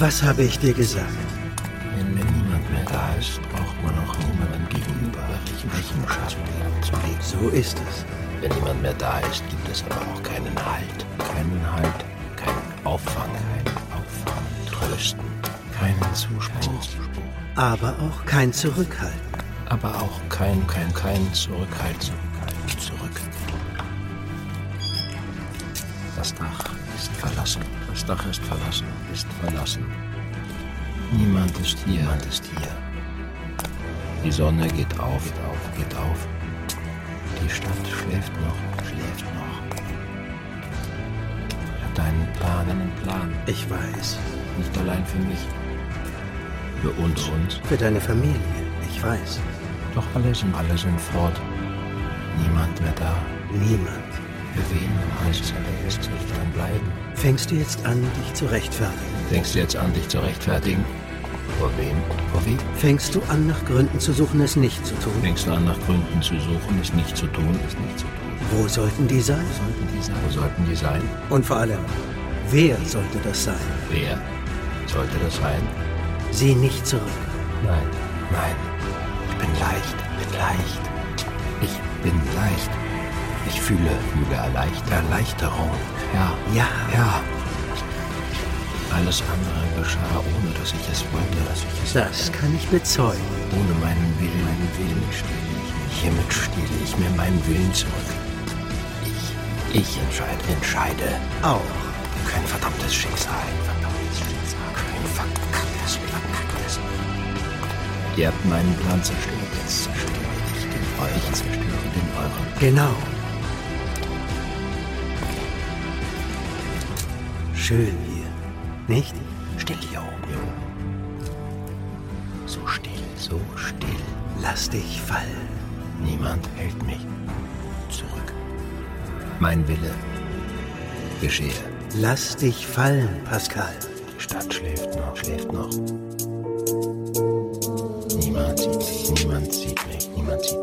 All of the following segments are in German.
Was habe ich dir gesagt? Wenn, wenn niemand mehr da ist, braucht man auch niemanden gegenüber Rechenschaft zu legen. So ist es. Wenn niemand mehr da ist, gibt es aber auch keinen Halt. Keinen Halt, keinen Auffang, kein Auffang, Trösten, keinen Zuspruch. Aber auch kein Zurückhalten. Aber auch kein, kein, kein Zurückhalt, Dach ist verlassen, ist verlassen. Niemand ist hier, niemand ist hier. Die Sonne geht auf, geht auf, geht auf. Die Stadt schläft noch, schläft noch. Hat einen Plan, einen Plan. Ich weiß. Nicht allein für mich. Für uns, uns. Für deine Familie. Ich weiß. Doch alle sind, alle sind fort. Niemand mehr da. Niemand. Für wen heißt es allererst nicht dann bleiben? Fängst du jetzt an, dich zu rechtfertigen? Fängst du jetzt an, dich zu rechtfertigen? Vor wem? Vor wem? Fängst du an, nach Gründen zu suchen, es nicht zu tun? Fängst du an, nach Gründen zu suchen, es nicht zu tun, es nicht zu tun? Wo sollten die sein? Wo sollten die sein? Wo sollten die sein? Und vor allem, wer sollte das sein? Wer sollte das sein? Sieh nicht zurück. Nein, nein. Ich bin leicht, bin leicht. Ich bin leicht. Ich fühle, fühle Erleichter Erleichterung. Ja, Ja. ja. Alles andere geschah, ohne dass ich es wollte, dass ich es Das kann ich bezeugen. Ohne meinen Willen, meinen Willen stehle ich mich. Hiermit stehle ich mir meinen Willen zurück. Ich, ich entscheide, entscheide. Auch. Kein verdammtes Schicksal. Kein verdammtes Schicksal. Kein verkacktes, verkacktes. Ihr habt meinen Plan zerstört. Jetzt zerstöre ich den euren. Ich zerstöre den euren. Genau. Schön hier. Nicht? Still hier oben. So still, so still. Lass dich fallen. Niemand hält mich zurück. Mein Wille geschehe. Lass dich fallen, Pascal. Die Stadt schläft noch, schläft noch. Niemand sieht mich, niemand sieht mich, niemand sieht mich.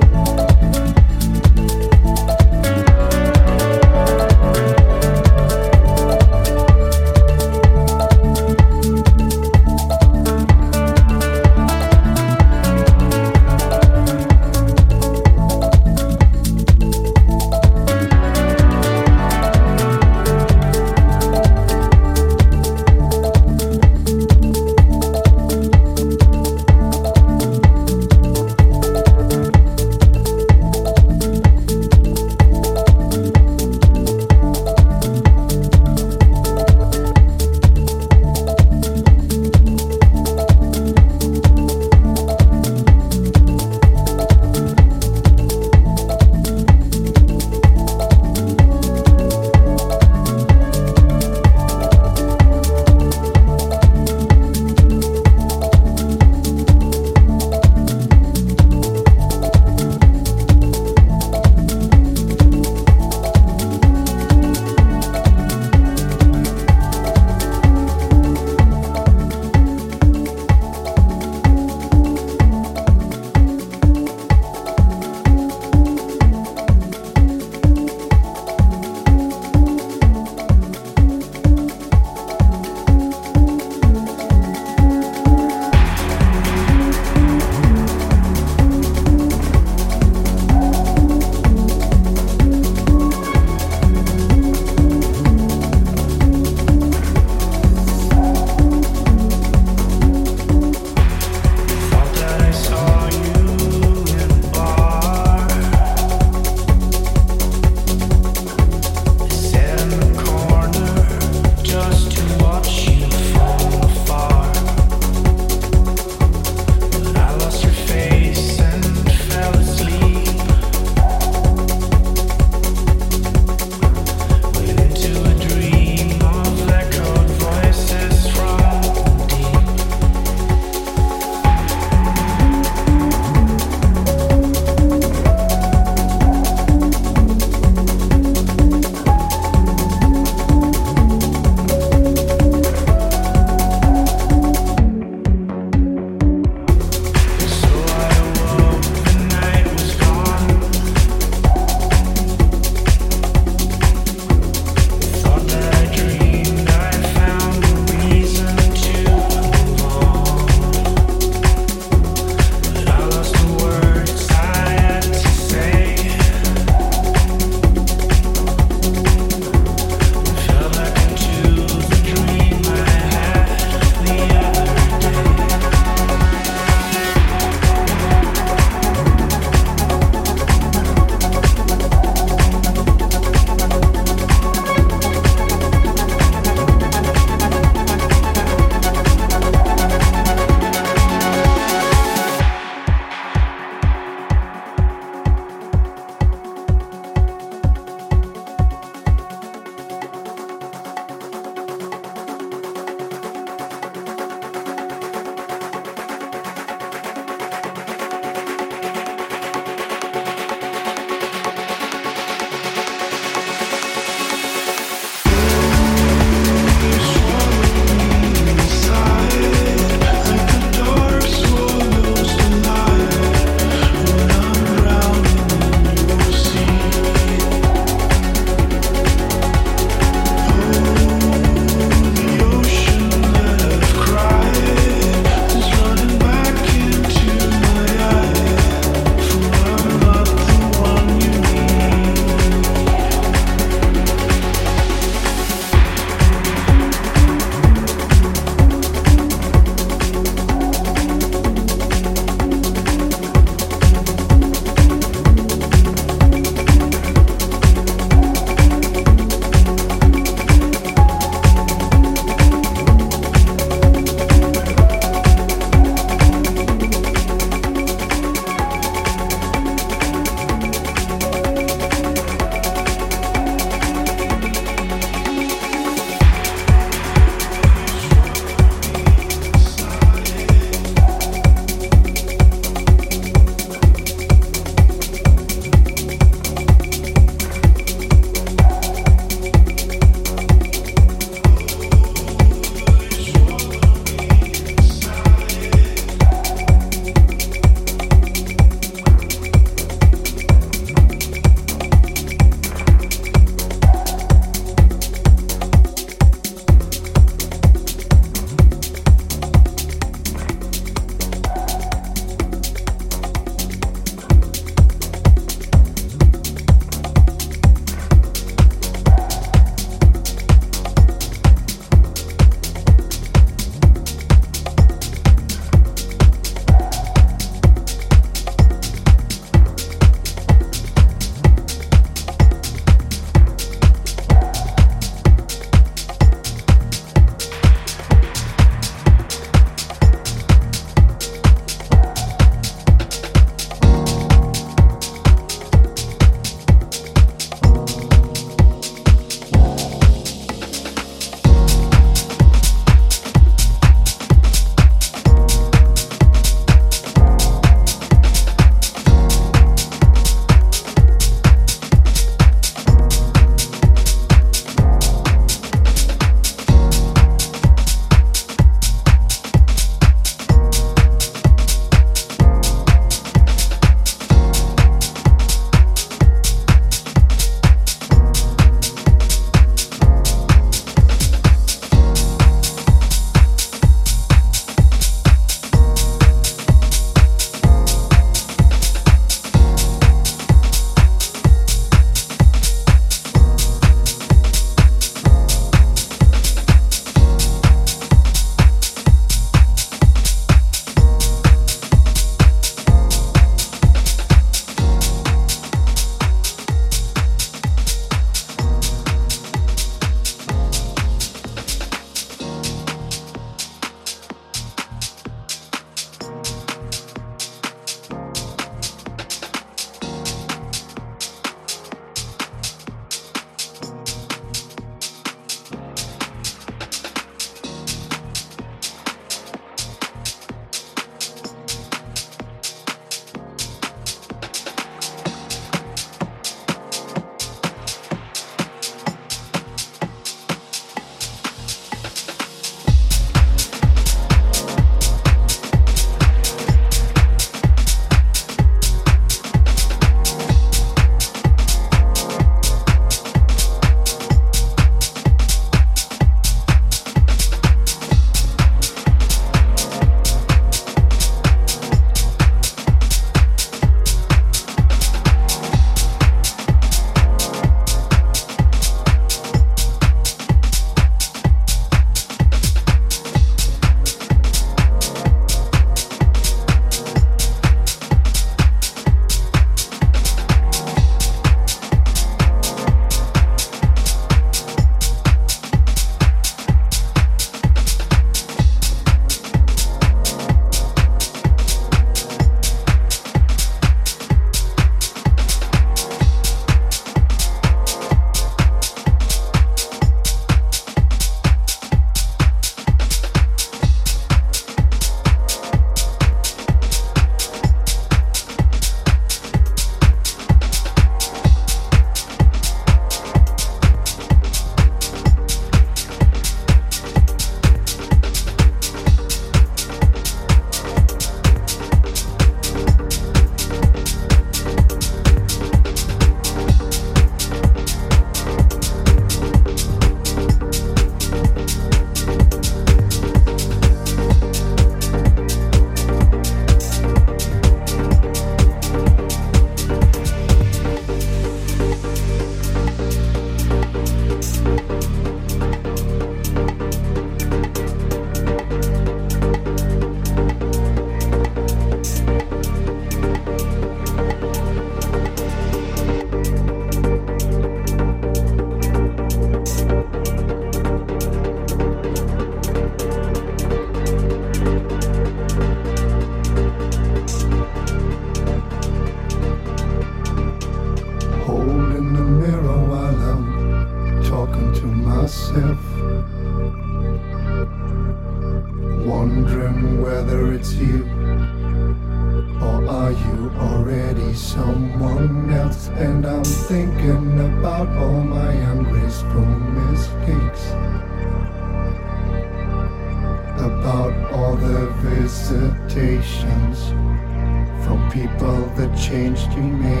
People that changed you, made